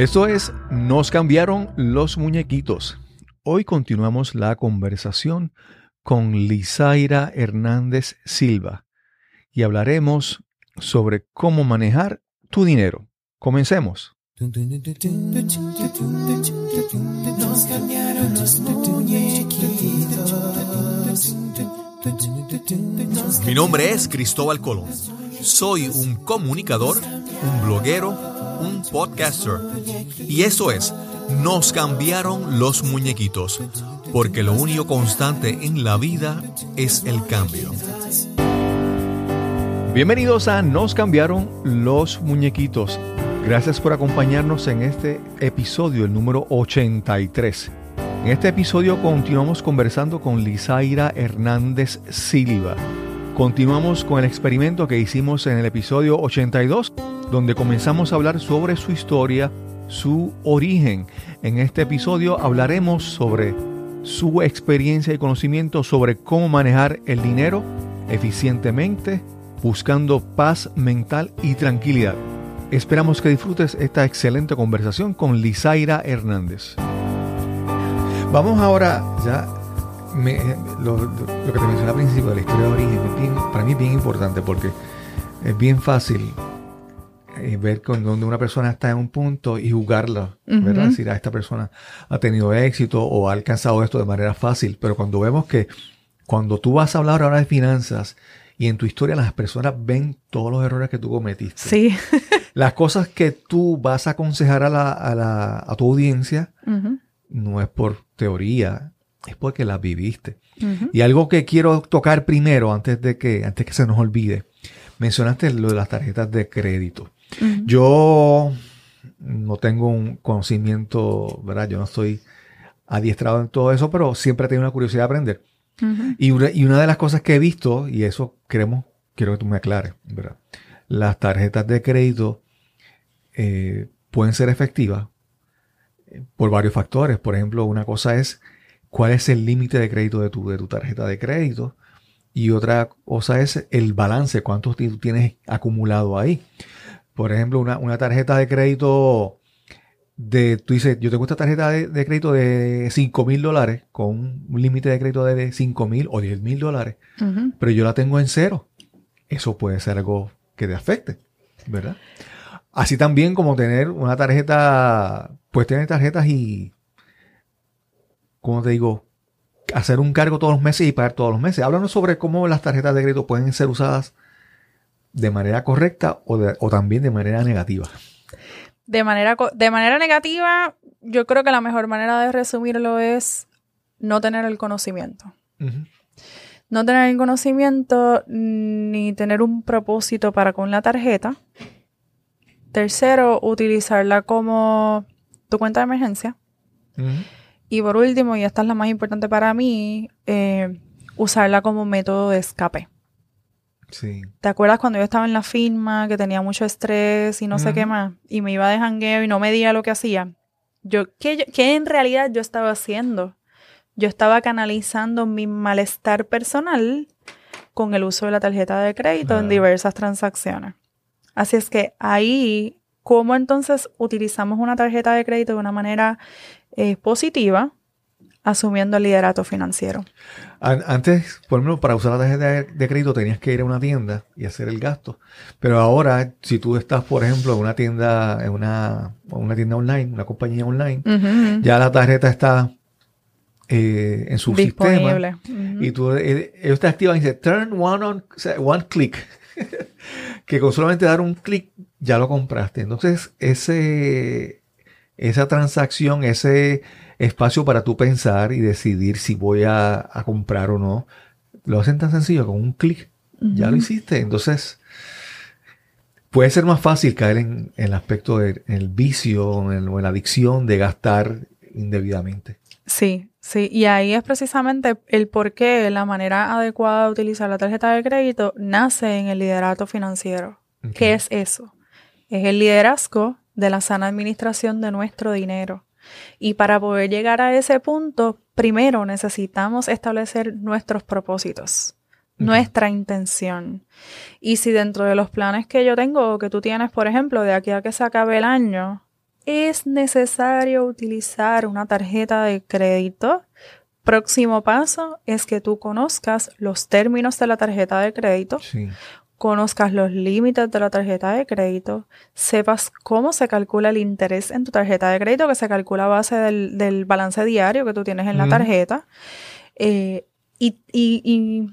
Esto es Nos cambiaron los muñequitos. Hoy continuamos la conversación con Lizaira Hernández Silva y hablaremos sobre cómo manejar tu dinero. Comencemos. Nos cambiaron los muñequitos. Mi nombre es Cristóbal Colón. Soy un comunicador, un bloguero, un podcaster. Y eso es, nos cambiaron los muñequitos, porque lo único constante en la vida es el cambio. Bienvenidos a Nos cambiaron los muñequitos. Gracias por acompañarnos en este episodio, el número 83. En este episodio continuamos conversando con Lizaira Hernández Silva. Continuamos con el experimento que hicimos en el episodio 82, donde comenzamos a hablar sobre su historia, su origen. En este episodio hablaremos sobre su experiencia y conocimiento sobre cómo manejar el dinero eficientemente, buscando paz mental y tranquilidad. Esperamos que disfrutes esta excelente conversación con Lizaira Hernández. Vamos ahora, ya lo, que te mencioné al principio de la historia de origen, para mí es bien importante porque es bien fácil eh, ver con donde una persona está en un punto y jugarla, ¿verdad? Decir, a ah, esta persona ha tenido éxito o ha alcanzado esto de manera fácil, pero cuando vemos que cuando tú vas a hablar ahora de finanzas y en tu historia las personas ven todos los errores que tú cometiste. Sí. las cosas que tú vas a aconsejar a, la, a, la, a tu audiencia no es por teoría, es porque la viviste. Y algo que quiero tocar primero, antes de que, antes que se nos olvide, mencionaste lo de las tarjetas de crédito. Yo no tengo un conocimiento, ¿verdad? Yo no estoy adiestrado en todo eso, pero siempre he tenido una curiosidad de aprender. y, una, de las cosas que he visto, y eso queremos, quiero que tú me aclares, ¿verdad? Las tarjetas de crédito eh, pueden ser efectivas por varios factores. Por ejemplo, una cosa es cuál es el límite de crédito de tu, de tu tarjeta de crédito. Y otra cosa es el balance, cuánto tú tienes acumulado ahí. Por ejemplo, una, tarjeta de crédito de, tú dices, yo tengo esta tarjeta de, crédito de 5 mil dólares con un límite de crédito de 5 mil o 10 mil dólares, pero yo la tengo en cero. Eso puede ser algo que te afecte, ¿verdad? Así también como tener una tarjeta, pues tener tarjetas y, como te digo, hacer un cargo todos los meses y pagar todos los meses. Háblanos sobre cómo las tarjetas de crédito pueden ser usadas de manera correcta o, también de manera negativa. De manera, de manera negativa, yo creo que la mejor manera de resumirlo es no tener el conocimiento. No tener el conocimiento ni tener un propósito para con la tarjeta Tercero, utilizarla como tu cuenta de emergencia. Y por último, y esta es la más importante para mí, eh, usarla como método de escape. Sí. ¿Te acuerdas cuando yo estaba en la firma, que tenía mucho estrés y no sé qué más, y me iba de jangueo y no me diga lo que hacía? Yo, ¿qué, ¿qué, en realidad yo estaba haciendo? Yo estaba canalizando mi malestar personal con el uso de la tarjeta de crédito en diversas transacciones. Así es que ahí, ¿cómo entonces utilizamos una tarjeta de crédito de una manera eh, positiva? Asumiendo el liderato financiero. Antes, por ejemplo, para usar la tarjeta de crédito tenías que ir a una tienda y hacer el gasto. Pero ahora, si tú estás, por ejemplo, en una tienda, en una, una tienda online, una compañía online, ya la tarjeta está eh, en su sistema. Y tú, eh, ellos te activan y dice turn one on, one click. que con solamente dar un clic ya lo compraste. Entonces, ese, esa transacción, ese espacio para tú pensar y decidir si voy a, comprar o no, lo hacen tan sencillo, con un clic, ya lo hiciste. Entonces, puede ser más fácil caer en, el aspecto del vicio o en la adicción de gastar indebidamente. Sí, Sí, y ahí es precisamente el por qué la manera adecuada de utilizar la tarjeta de crédito nace en el liderato financiero. ¿Qué es eso? Es el liderazgo de la sana administración de nuestro dinero. Y para poder llegar a ese punto, primero necesitamos establecer nuestros propósitos, nuestra intención. Y si dentro de los planes que yo tengo o que tú tienes, por ejemplo, de aquí a que se acabe el año, es necesario utilizar una tarjeta de crédito. Próximo paso es que tú conozcas los términos de la tarjeta de crédito, Sí. Conozcas los límites de la tarjeta de crédito, sepas cómo se calcula el interés en tu tarjeta de crédito, que se calcula a base del, del balance diario que tú tienes en la tarjeta, eh, y, y- y-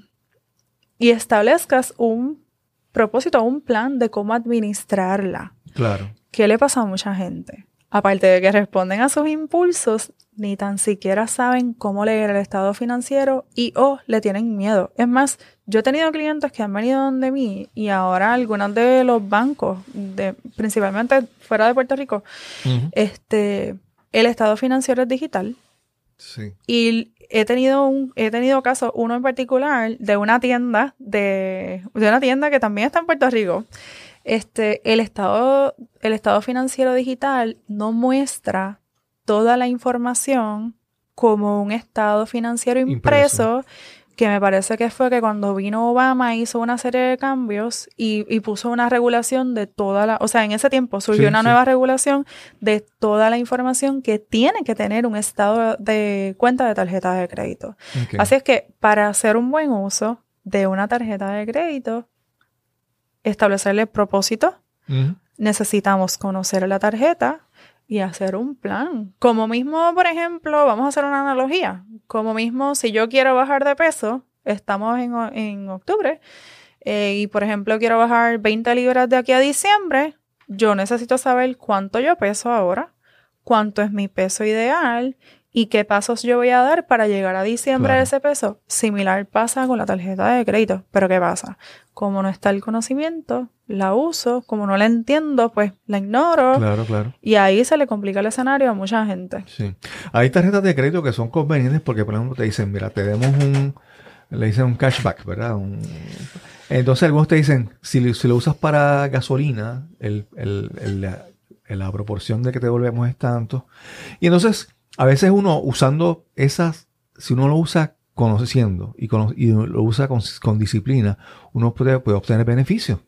y establezcas un propósito, un plan de cómo administrarla. Claro. ¿Qué le pasa a mucha gente? Aparte de que responden a sus impulsos, ni tan siquiera saben cómo leer el estado financiero y o le tienen miedo. Es más, yo he tenido clientes que han venido donde mí y ahora algunos de los bancos, de, principalmente fuera de Puerto Rico, este, el estado financiero es digital Sí. y he tenido un, he tenido casos, uno en particular, de una tienda, de, de una tienda que también está en Puerto Rico. Este, el estado, el estado financiero digital no muestra toda la información como un estado financiero impreso, que me parece que fue que cuando vino Obama hizo una serie de cambios y, y puso una regulación de toda la, o sea, en ese tiempo surgió Sí, una sí. nueva regulación de toda la información que tiene que tener un estado de cuenta de tarjeta de crédito. Así es que para hacer un buen uso de una tarjeta de crédito, establecerle propósito, necesitamos conocer la tarjeta y hacer un plan. Como mismo, por ejemplo, vamos a hacer una analogía. Como mismo, si yo quiero bajar de peso, estamos en, en octubre, eh, y por ejemplo quiero bajar 20 libras de aquí a diciembre, yo necesito saber cuánto yo peso ahora, cuánto es mi peso ideal y qué pasos yo voy a dar para llegar a diciembre Claro. de ese peso. Similar pasa con la tarjeta de crédito. Pero ¿qué pasa? Como no está el conocimiento, la uso, como no la entiendo, pues la ignoro. Claro, claro. Y ahí se le complica el escenario a mucha gente. Sí. Hay tarjetas de crédito que son convenientes porque, por ejemplo, te dicen, mira, te demos un, le dicen un cashback, ¿verdad? Un- entonces algunos te dicen, si, lo- si lo usas para gasolina, el, el- el- la, la proporción de que te devolvemos es tanto. Y entonces, a veces uno usando esas, si uno lo usa conociendo y, cono- y lo usa con, con disciplina, uno puede, puede obtener beneficios.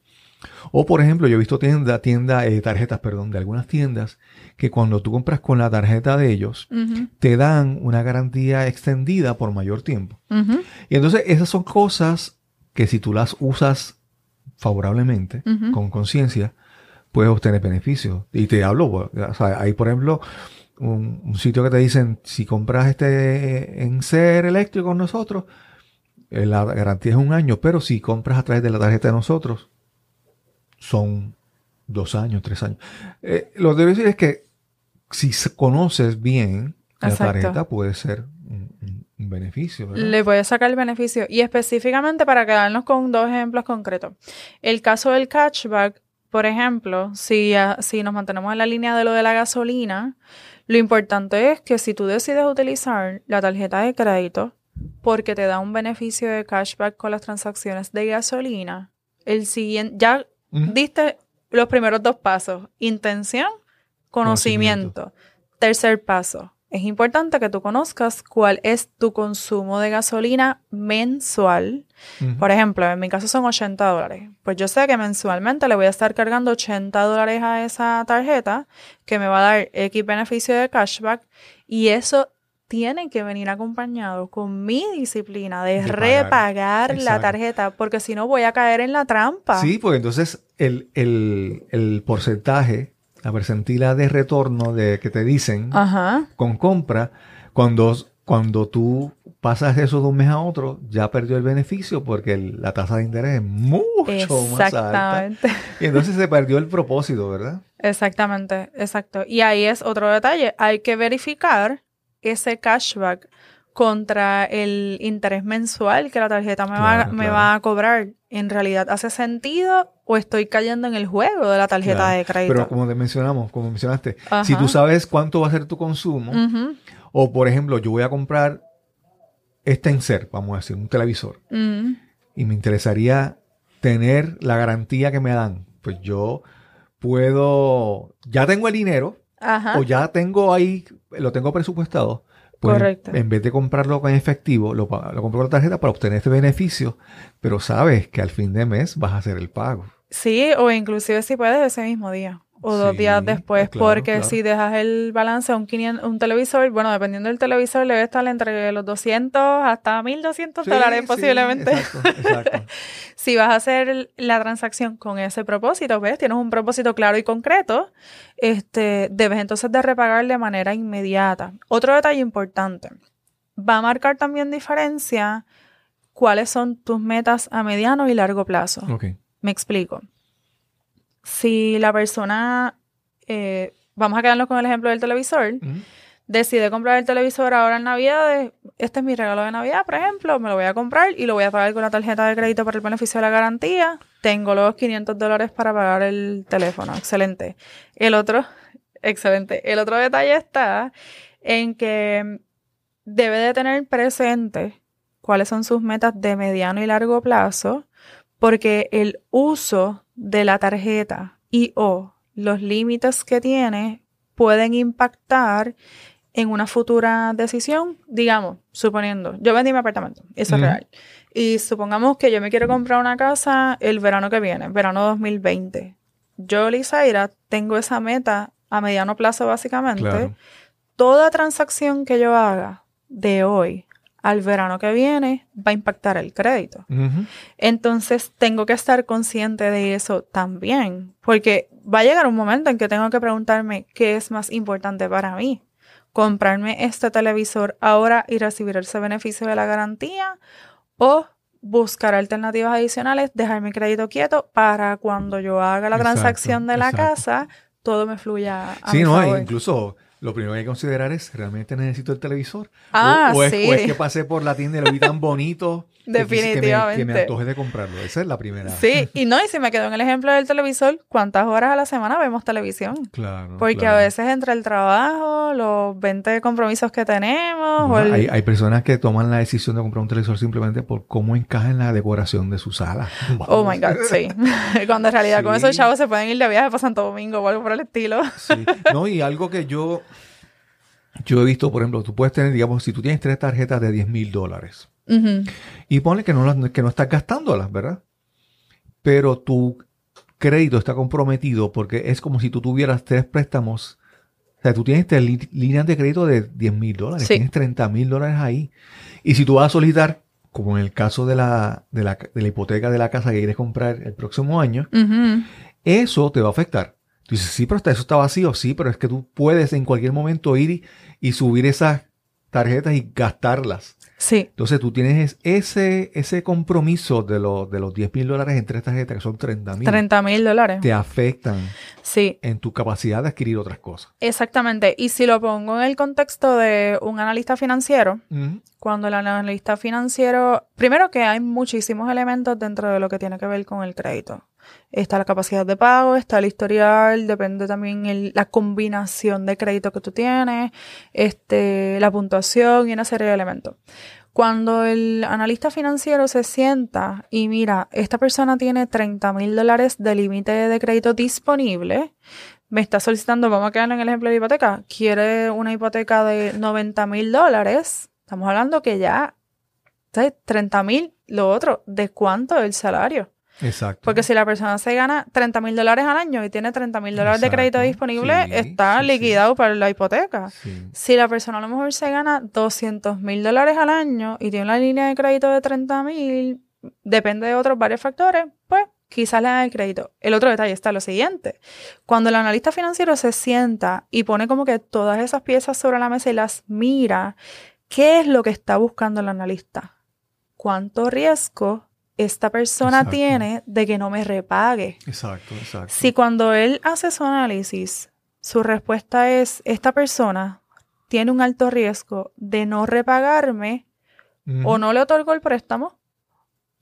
O por ejemplo, yo he visto tienda, tienda, eh, tarjetas, perdón, de algunas tiendas que cuando tú compras con la tarjeta de ellos, te dan una garantía extendida por mayor tiempo. Y entonces esas son cosas que si tú las usas favorablemente, con conciencia, puedes obtener beneficios. Y te hablo, o sea, por ejemplo un, un sitio que te dicen, si compras este en ser eléctrico con nosotros, eh, la garantía es un año, pero si compras a través de la tarjeta de nosotros, son dos años, tres años. Eh, lo que debo decir es que si conoces bien la tarjeta, puede ser un, beneficio. ¿verdad? Le puedes sacar el beneficio. Y específicamente para quedarnos con dos ejemplos concretos. El caso del cashback, por ejemplo, si, si nos mantenemos en la línea de lo de la gasolina, lo importante es que si tú decides utilizar la tarjeta de crédito porque te da un beneficio de cashback con las transacciones de gasolina, el siguiente, ya diste los primeros dos pasos, intención, conocimiento. Tercer paso, es importante que tú conozcas cuál es tu consumo de gasolina mensual. Por ejemplo, en mi caso son 80 dólares. Pues yo sé que mensualmente le voy a estar cargando 80 dólares a esa tarjeta que me va a dar X beneficio de cashback y eso tiene que venir acompañado con mi disciplina de, De pagar. repagar la tarjeta porque si no voy a caer en la trampa. Sí, pues entonces el, el, el porcentaje, la percentila de retorno de que te dicen Ajá. con compra, cuando, cuando tú pasas eso de un mes a otro, ya perdió el beneficio porque el- la tasa de interés es mucho más alta. Exactamente. Y entonces se perdió el propósito, ¿verdad? Exactamente, exacto. Y ahí es otro detalle. Hay que verificar ese cashback contra el interés mensual que la tarjeta me, va, Claro, me va a cobrar. ¿En realidad hace sentido o estoy cayendo en el juego de la tarjeta Claro. de crédito? Pero como te mencionamos, como mencionaste, Ajá. si tú sabes cuánto va a ser tu consumo, o por ejemplo, yo voy a comprar este enser, vamos a decir, un televisor, y me interesaría tener la garantía que me dan, pues yo puedo, ya tengo el dinero, Ajá. o ya tengo ahí, lo tengo presupuestado, pues Correcto. en vez de comprarlo con efectivo, lo, lo compro con la tarjeta para obtener este beneficio, pero sabes que al fin de mes vas a hacer el pago. Sí, o inclusive si puedes ese mismo día. O dos Sí, días después, claro, porque claro. si dejas el balance a un, 500 un televisor, bueno, dependiendo del televisor, le debe estar entre los 200 hasta 1200 Sí, dólares sí, posiblemente. exacto, exacto. si vas a hacer la transacción con ese propósito, ¿ves? Tienes un propósito claro y concreto, este, debes entonces de repagar de manera inmediata. Otro detalle importante, va a marcar también diferencia cuáles son tus metas a mediano y largo plazo. Me explico. Si la persona, eh, vamos a quedarnos con el ejemplo del televisor, decide comprar el televisor ahora en Navidad, este es mi regalo de Navidad, por ejemplo, me lo voy a comprar y lo voy a pagar con la tarjeta de crédito para el beneficio de la garantía. Tengo los 500 dólares para pagar el teléfono. Excelente. El otro, excelente. El otro detalle está en que debe de tener presente cuáles son sus metas de mediano y largo plazo, porque el uso de la tarjeta y o los límites que tiene pueden impactar en una futura decisión, digamos, suponiendo, yo vendí mi apartamento, eso es real, y supongamos que yo me quiero comprar una casa el verano que viene, verano 2020. Yo, Lizaira, tengo esa meta a mediano plazo básicamente. Claro. Toda transacción que yo haga de hoy al verano que viene va a impactar el crédito. Entonces tengo que estar consciente de eso también, porque va a llegar un momento en que tengo que preguntarme qué es más importante para mí. Comprarme este televisor ahora y recibir ese beneficio de la garantía o buscar alternativas adicionales, dejar mi crédito quieto para cuando yo haga la Exacto, transacción de la exacto. casa, todo me fluya a Sí, mi no, favor. incluso lo primero que hay que considerar es, ¿realmente necesito el televisor? Ah, o, es, sí. o es que pasé por la tienda y lo vi tan bonito quise- que me- que, me, Definitivamente. antoje de comprarlo. Esa es la primera. Sí, y no, y si me quedo en el ejemplo del televisor, ¿cuántas horas a la semana vemos televisión? Claro. Porque claro. a veces entre el trabajo, los 20 compromisos que tenemos, o Bueno, el- hay, hay personas que toman la decisión de comprar un televisor simplemente por cómo encaja en la decoración de su sala. Oh my God, sí. Cuando en realidad con esos chavos se pueden ir de viaje para Santo Domingo o algo por el estilo. Sí. No, y algo que yo, yo he visto, por ejemplo, tú puedes tener, digamos, si tú tienes tres tarjetas de 10 mil dólares y ponle que no, que no estás gastándolas, ¿verdad? Pero tu crédito está comprometido porque es como si tú tuvieras tres préstamos. O sea, tú tienes tres líneas de crédito de 10 mil dólares, Sí. tienes 30 mil dólares ahí. Y si tú vas a solicitar, como en el caso de la, de la, de la hipoteca de la casa que quieres comprar el próximo año, eso te va a afectar. Tú dices, sí, pero está- eso está vacío, sí, pero es que tú puedes en cualquier momento ir y, y subir esas tarjetas y gastarlas. Sí, Entonces tú tienes ese, ese compromiso de, los de los 10 mil dólares en tres tarjetas, que son 30 mil, 30 mil dólares. te afectan Sí, en tu capacidad de adquirir otras cosas. exactamente. Y si lo pongo en el contexto de un analista financiero, cuando el analista financiero, primero que hay muchísimos elementos dentro de lo que tiene que ver con el crédito. Está la capacidad de pago, está el historial, depende también la combinación de crédito que tú tienes, este, la puntuación y una serie de elementos. Cuando el analista financiero se sienta y mira, esta persona tiene 30 mil dólares de límite de crédito disponible, me está solicitando, vamos a quedar en el ejemplo de hipoteca, quiere una hipoteca de 90 mil dólares, estamos hablando que ya, ¿sabes? 30 mil, lo otro, ¿de cuánto el salario? Exacto. Porque si la persona se gana 30 mil dólares al año y tiene 30 mil dólares de crédito disponible, Sí, está sí, liquidado para la hipoteca. Si la persona a lo mejor se gana 200 mil dólares al año y tiene una línea de crédito de 30 mil, depende de otros varios factores, pues quizás le dan el crédito. El otro detalle está lo siguiente. Cuando el analista financiero se sienta y pone como que todas esas piezas sobre la mesa y las mira, ¿qué es lo que está buscando el analista? ¿Cuánto riesgo esta persona Exacto. tiene de que no me repague? Exacto, exacto. Si cuando él hace su análisis, su respuesta es, esta persona tiene un alto riesgo de no repagarme o no le otorgo el préstamo,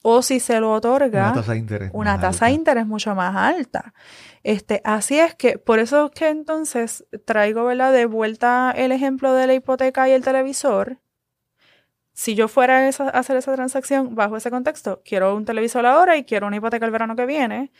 o si se lo otorga, Una tasa de interés. una más tasa de alta. interés mucho más alta. Este, así es que, por eso es que entonces traigo ¿verdad? de vuelta el ejemplo de la hipoteca y el televisor. Si yo fuera a hacer esa transacción bajo ese contexto, quiero un televisor ahora y quiero una hipoteca el verano que viene,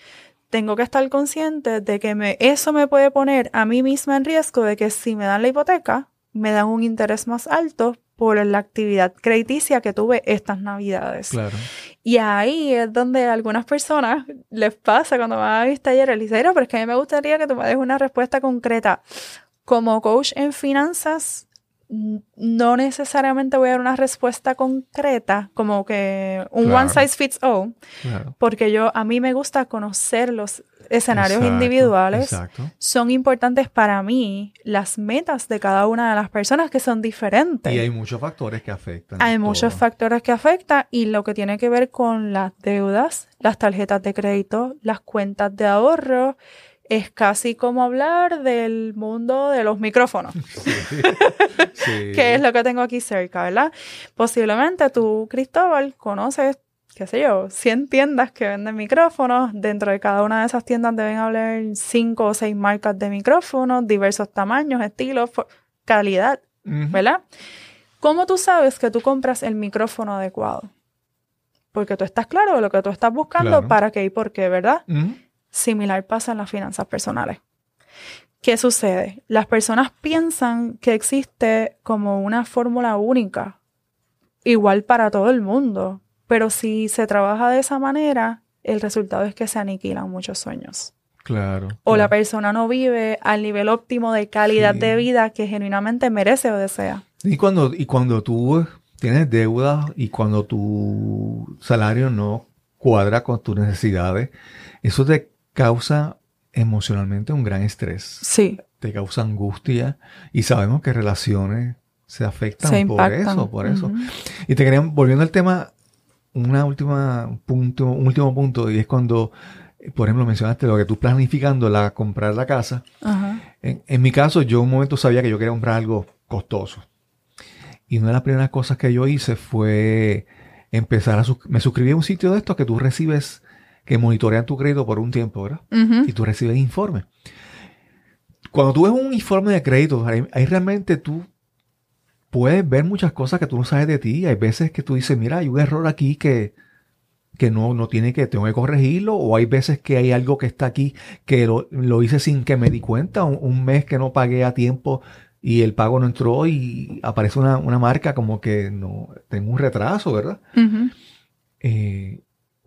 tengo que estar consciente de que me, eso me puede poner a mí misma en riesgo de que si me dan la hipoteca, me dan un interés más alto por la actividad crediticia que tuve estas navidades. Claro. Y ahí es donde a algunas personas les pasa cuando van a mis talleres, les dicen, "No, pero es que a mí me gustaría que tú me des una respuesta concreta. Como coach en finanzas, no necesariamente voy a dar una respuesta concreta, como que un Claro. one size fits all, Claro. porque yo a mí me gusta conocer los escenarios Exacto, individuales. Exacto. Son importantes para mí las metas de cada una de las personas que son diferentes. Y hay muchos factores que afectan. Hay muchos factores que afectan y lo que tiene que ver con las deudas, las tarjetas de crédito, las cuentas de ahorro, es casi como hablar del mundo de los micrófonos, Sí. Sí. que es lo que tengo aquí cerca, ¿verdad? Posiblemente tú, Cristóbal, conoces, qué sé yo, 100 tiendas que venden micrófonos. Dentro de cada una de esas tiendas deben haber 5 o 6 marcas de micrófonos, diversos tamaños, estilos, calidad. Ujú. ¿verdad? ¿Cómo tú sabes que tú compras el micrófono adecuado? Porque tú estás claro de lo que tú estás buscando, Claro. para qué y por qué, ¿verdad? Ujú. Similar pasa en las finanzas personales. ¿Qué sucede? Las personas piensan que existe como una fórmula única, igual para todo el mundo, pero si se trabaja de esa manera, el resultado es que se aniquilan muchos sueños. Claro. O la persona no vive al nivel óptimo de calidad Sí. de vida que genuinamente merece o desea. Y cuando, y cuando tú tienes deudas y cuando tu salario no cuadra con tus necesidades, eso te causa emocionalmente un gran estrés. Sí, Te causa angustia y sabemos que relaciones se afectan se por eso, por eso. Y te quería, volviendo al tema, una última punto, un último punto, y es cuando, por ejemplo, mencionaste lo que tú planificando la comprar la casa. En, en mi caso, yo un momento sabía que yo quería comprar algo costoso. Y una de las primeras cosas que yo hice fue empezar a... sus- Me suscribí a un sitio de estos que tú recibes, que monitorean tu crédito por un tiempo, ¿verdad? Y tú recibes informes. Cuando tú ves un informe de crédito, ahí, ahí realmente tú puedes ver muchas cosas que tú no sabes de ti. Hay veces que tú dices, mira, hay un error aquí que, que no, no tiene que, tengo que corregirlo. O hay veces que hay algo que está aquí que lo, lo hice sin que me di cuenta. Un, un mes que no pagué a tiempo y el pago no entró y aparece una, una marca como que no, tengo un retraso, ¿verdad? Eh,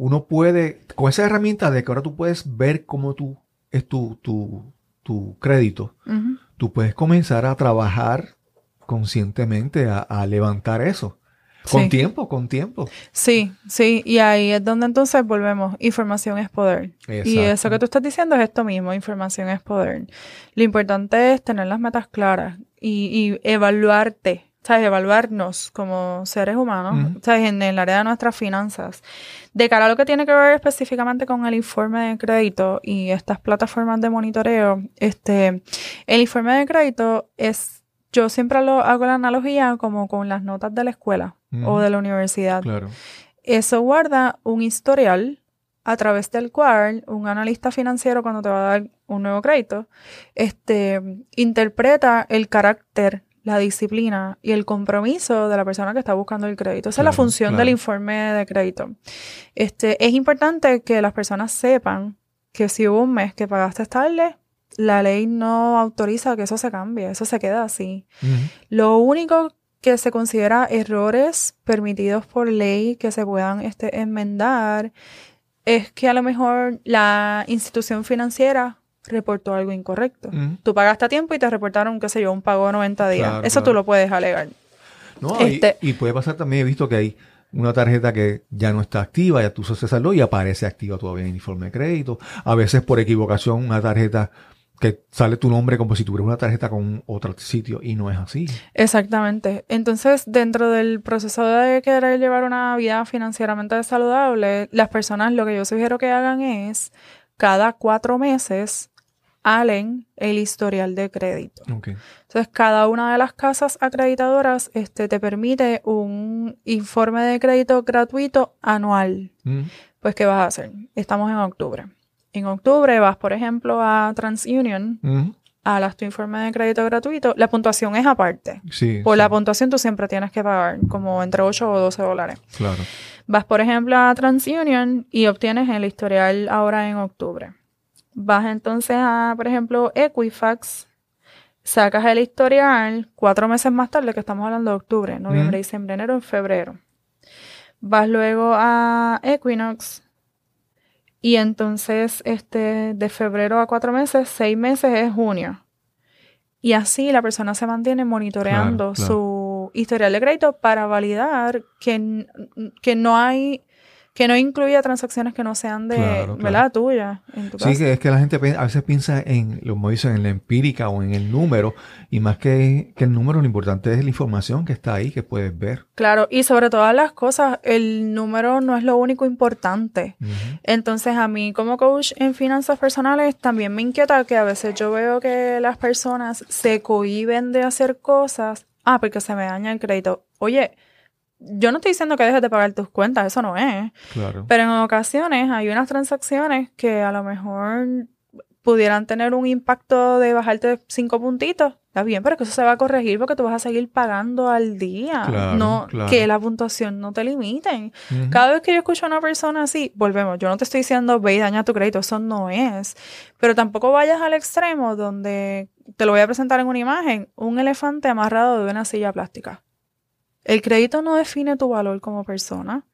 uno puede, con esa herramienta de que ahora tú puedes ver cómo tú es tu, tu, tu crédito, tú puedes comenzar a trabajar conscientemente a, a levantar eso. Con Sí. tiempo, con tiempo. Sí, sí, y ahí es donde entonces volvemos. Información es poder. Y eso que tú estás diciendo es esto mismo, información es poder. Lo importante es tener las metas claras y, y evaluarte, ¿sabes? Evaluarnos como seres humanos. ¿sabes? En el área de nuestras finanzas. De cara a lo que tiene que ver específicamente con el informe de crédito y estas plataformas de monitoreo, este, el informe de crédito es, yo siempre lo hago la analogía como con las notas de la escuela o de la universidad. Claro. Eso guarda un historial a través del cual un analista financiero cuando te va a dar un nuevo crédito, este, interpreta el carácter, la disciplina y el compromiso de la persona que está buscando el crédito. Esa es la función claro. del informe de crédito. Este, es importante que las personas sepan que si hubo un mes que pagaste tarde, la ley no autoriza que eso se cambie, eso se queda así. Lo único que se considera errores permitidos por ley que se puedan este, enmendar es que a lo mejor la institución financiera reportó algo incorrecto. Ujú. Tú pagaste a tiempo y te reportaron, qué sé yo, un pago de 90 días. Claro, Eso tú claro. lo puedes alegar. No, Este- y, y puede pasar también, he visto que hay una tarjeta que ya no está activa, ya tú se saldó y aparece activa todavía en el informe de crédito. A veces por equivocación una tarjeta que sale tu nombre como si tuvieras una tarjeta con otro sitio y no es así. Exactamente. Entonces, dentro del proceso de querer llevar una vida financieramente saludable, las personas lo que yo sugiero que hagan es cada cuatro meses halen el historial de crédito. Entonces, cada una de las casas acreditadoras este, te permite un informe de crédito gratuito anual. Mm, Pues, ¿qué vas a hacer? Estamos en octubre. En octubre vas, por ejemplo, a TransUnion, mm, halas tu informe de crédito gratuito. La puntuación es aparte. Sí. Por sí, la puntuación tú siempre tienes que pagar como entre 8 o 12 dólares. Claro. Vas, por ejemplo, a TransUnion y obtienes el historial ahora en octubre. Vas entonces a, por ejemplo, Equifax sacas el historial cuatro meses más tarde, que estamos hablando de octubre, noviembre, diciembre, enero, en febrero. Vas luego a Equinox y entonces este, de febrero a cuatro meses, seis meses es junio. Y así la persona se mantiene monitoreando su historial de crédito para validar que, que no hay que no incluya transacciones que no sean de, ¿verdad? Tuya. En tu sí, que es que la gente a veces piensa en, lo dicen, en la empírica o en el número, y más que, que, el número, lo importante es la información que está ahí, que puedes ver. Claro, y sobre todas las cosas, el número no es lo único importante. Entonces, a mí como coach en finanzas personales, también me inquieta que a veces yo veo que las personas se cohiben de hacer cosas, ah, porque se me daña el crédito. Oye, yo no estoy diciendo que dejes de pagar tus cuentas, eso no es. Claro. Pero en ocasiones hay unas transacciones que a lo mejor pudieran tener un impacto de bajarte cinco puntitos. Está bien, pero que eso se va a corregir porque tú vas a seguir pagando al día. no que la puntuación no te limiten. Cada vez que yo escucho a una persona así, volvemos. Yo no te estoy diciendo ve y daña tu crédito, eso no es. Pero tampoco vayas al extremo donde te lo voy a presentar en una imagen, un elefante amarrado de una silla plástica. El crédito no define tu valor como persona.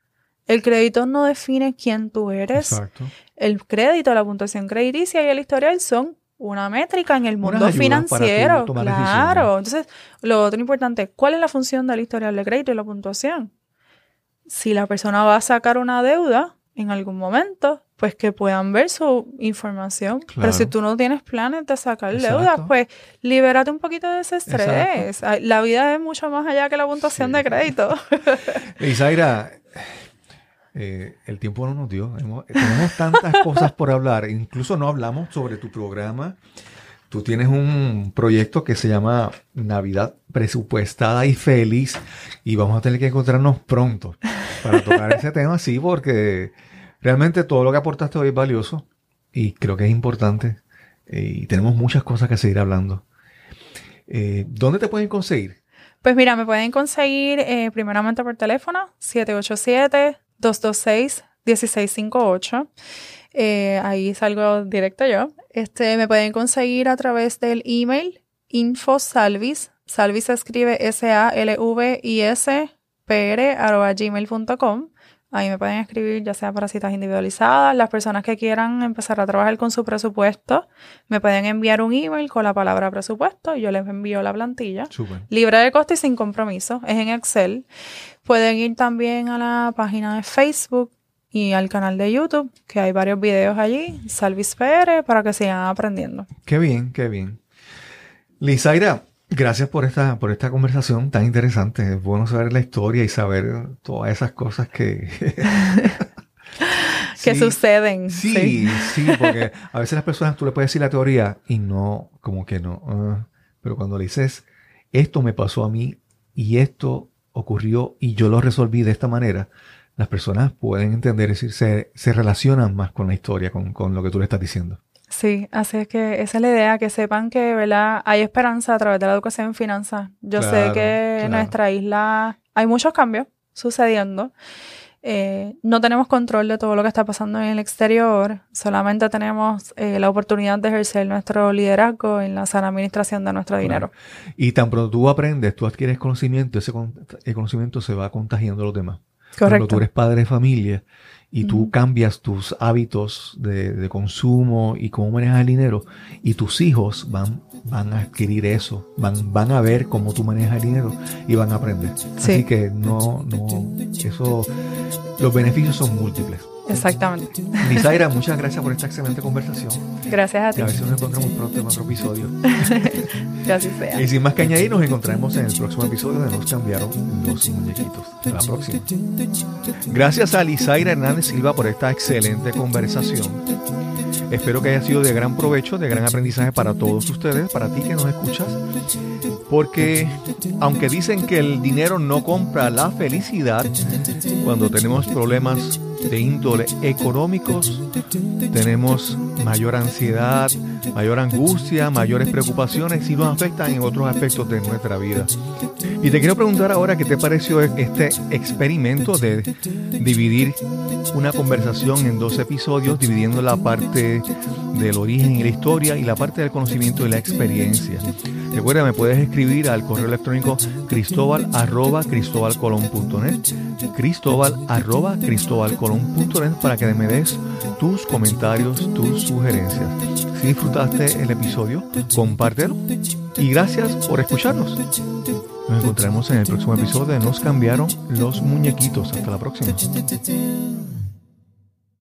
El crédito no define quién tú eres. Exacto. El crédito, la puntuación crediticia y el historial son una métrica en el mundo financiero. claro. Entonces, lo otro importante, ¿cuál es la función del historial de crédito y la puntuación? Si la persona va a sacar una deuda en algún momento, pues que puedan ver su información. Pero si tú no tienes planes de sacar deudas, pues libérate un poquito de ese estrés. La vida es mucho más allá que la puntuación de crédito. Isaira, eh, el tiempo no nos dio. tenemos tantas cosas por hablar. Incluso no hablamos sobre tu programa. Tú tienes un proyecto que se llama Navidad presupuestada y feliz y vamos a tener que encontrarnos pronto para tocar ese tema, sí, porque Realmente todo lo que aportaste hoy es valioso y creo que es importante eh, y tenemos muchas cosas que seguir hablando. Eh, ¿Dónde te pueden conseguir? Pues mira, me pueden conseguir eh, primeramente por teléfono 787-226-1658. ahí salgo directo yo. Este, me pueden conseguir a través del email infosalvis. Salvis se escribe S-A-L-V-I-S P-R arroba gmail.com. Ahí me pueden escribir ya sea para citas individualizadas. Las personas que quieran empezar a trabajar con su presupuesto me pueden enviar un email con la palabra presupuesto y yo les envío la plantilla. Libre de costo y sin compromiso. Es en Excel. Pueden ir también a la página de Facebook y al canal de YouTube, que hay varios videos allí, Salvis PR, para que sigan aprendiendo. Qué bien, qué bien. Lizaira, Gracias por esta, por esta conversación tan interesante. Es bueno saber la historia y saber todas esas cosas que... que suceden. Sí, sí, porque a veces las personas tú le puedes decir la teoría y no, como que no. Ah, pero cuando le dices, esto me pasó a mí y esto ocurrió y yo lo resolví de esta manera, las personas pueden entender, es decir, se, se relacionan más con la historia, con, con lo que tú le estás diciendo. Sí, así es que esa es la idea, que sepan que ¿verdad? hay esperanza a través de la educación en finanzas. Yo sé que en nuestra isla hay muchos cambios sucediendo. Eh, no tenemos control de todo lo que está pasando en el exterior, solamente tenemos eh, la oportunidad de ejercer nuestro liderazgo en la sana administración de nuestro dinero. Y tan pronto tú aprendes, tú adquieres conocimiento, ese conocimiento se va contagiando a los demás. Correcto. Cuando tú eres padre de familia y tú cambias tus hábitos de, consumo y cómo manejas el dinero y tus hijos van, van a adquirir eso, van, van a ver cómo tú manejas el dinero y van a aprender. Así que no, no, eso, los beneficios son múltiples. Exactamente. Misaira, muchas gracias por esta excelente conversación. Gracias a ti. Y a ver si nos encontramos pronto en otro episodio. gracias sea. Y sin más que añadir, nos encontraremos en el próximo episodio de Nos cambiaron los muñequitos. Hasta la próxima. Gracias a Lizaira Hernández Silva por esta excelente conversación. Espero que haya sido de gran provecho, de gran aprendizaje para todos ustedes, para ti que nos escuchas. Porque aunque dicen que el dinero no compra la felicidad, cuando tenemos problemas de índole económicos, tenemos mayor ansiedad, mayor angustia, mayores preocupaciones y nos afectan en otros aspectos de nuestra vida. Y te quiero preguntar ahora qué te pareció este experimento de dividir una conversación en dos episodios, dividiendo la parte del origen y la historia y la parte del conocimiento y la experiencia. Recuerda, me puedes escribir al correo electrónico cristóbal arroba cristóbal arroba para que me des tus comentarios, tus sugerencias. Si disfrutaste el episodio, compártelo y gracias por escucharnos. Nos encontraremos en el próximo episodio de Nos cambiaron los muñequitos. Hasta la próxima.